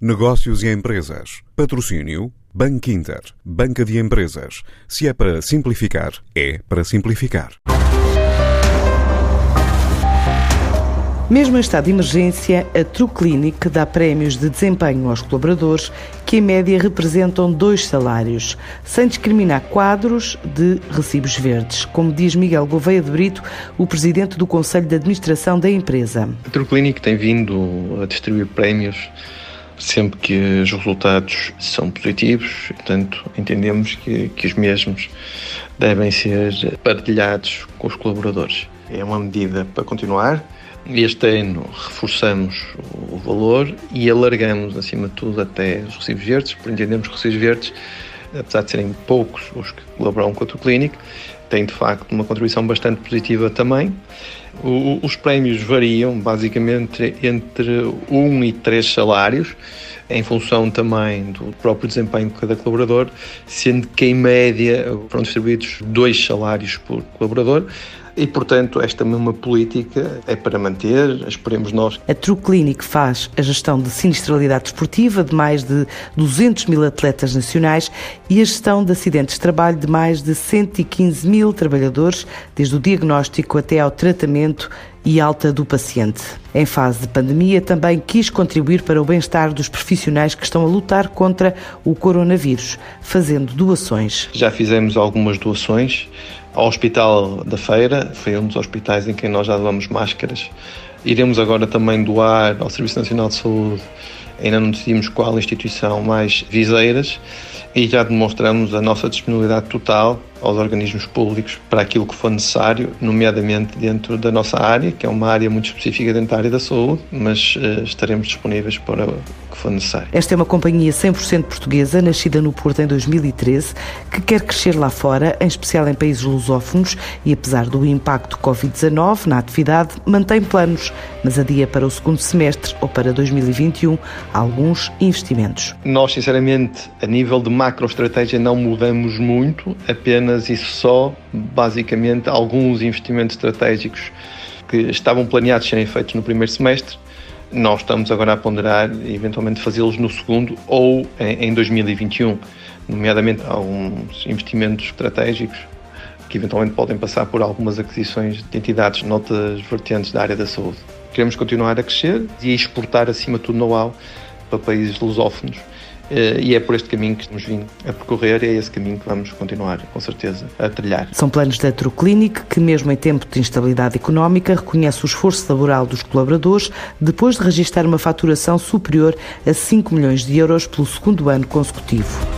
Negócios e empresas. Patrocínio Banco Inter. Banca de empresas. Se é para simplificar, é para simplificar. Mesmo em estado de emergência, a True Clinic dá prémios de desempenho aos colaboradores que, em média, representam dois salários, sem discriminar quadros de recibos verdes, como diz Miguel Gouveia de Brito, o presidente do Conselho de Administração da empresa. A True Clinic tem vindo a distribuir prémios sempre que os resultados são positivos, portanto, entendemos que, que os mesmos devem ser partilhados com os colaboradores. É uma medida para continuar. Este ano reforçamos o valor e alargamos, acima de tudo, até os recibos verdes, porque entendemos que os recibos verdes, apesar de serem poucos os que colaboram com a Clínico, têm de facto uma contribuição bastante positiva também. O, os prémios variam basicamente entre um e três salários, em função também do próprio desempenho de cada colaborador, sendo que em média foram distribuídos dois salários por colaborador. E, portanto, esta mesma política é para manter, esperemos nós. A True Clinic faz a gestão de sinistralidade desportiva de mais de 200 mil atletas nacionais e a gestão de acidentes de trabalho de mais de 115 mil trabalhadores, desde o diagnóstico até ao tratamento e alta do paciente. Em fase de pandemia, também quis contribuir para o bem-estar dos profissionais que estão a lutar contra o coronavírus, fazendo doações. Já fizemos algumas doações ao Hospital da Feira, foi um dos hospitais em que nós já doamos máscaras. Iremos agora também doar ao Serviço Nacional de Saúde, ainda não decidimos qual instituição mais viseiras, e já demonstramos a nossa disponibilidade total aos organismos públicos para aquilo que for necessário, nomeadamente dentro da nossa área, que é uma área muito específica dentro da área da saúde, mas uh, estaremos disponíveis para o que for necessário. Esta é uma companhia 100% portuguesa, nascida no Porto em 2013, que quer crescer lá fora, em especial em países lusófonos, e apesar do impacto Covid-19 na atividade, mantém planos, mas adia para o segundo semestre ou para 2021 alguns investimentos. Nós, sinceramente, a nível de macroestratégia, não mudamos muito, apenas apenas e só, basicamente, alguns investimentos estratégicos que estavam planeados serem feitos no primeiro semestre. Nós estamos agora a ponderar eventualmente fazê-los no segundo ou em 2021, nomeadamente alguns investimentos estratégicos que eventualmente podem passar por algumas aquisições de entidades noutras vertentes da área da saúde. Queremos continuar a crescer e exportar, acima de tudo, know-how para países lusófonos e é por este caminho que estamos vindo a percorrer e é esse caminho que vamos continuar, com certeza, a trilhar. São planos da Troclinic que, mesmo em tempo de instabilidade económica, reconhece o esforço laboral dos colaboradores depois de registrar uma faturação superior a 5 milhões de euros pelo segundo ano consecutivo.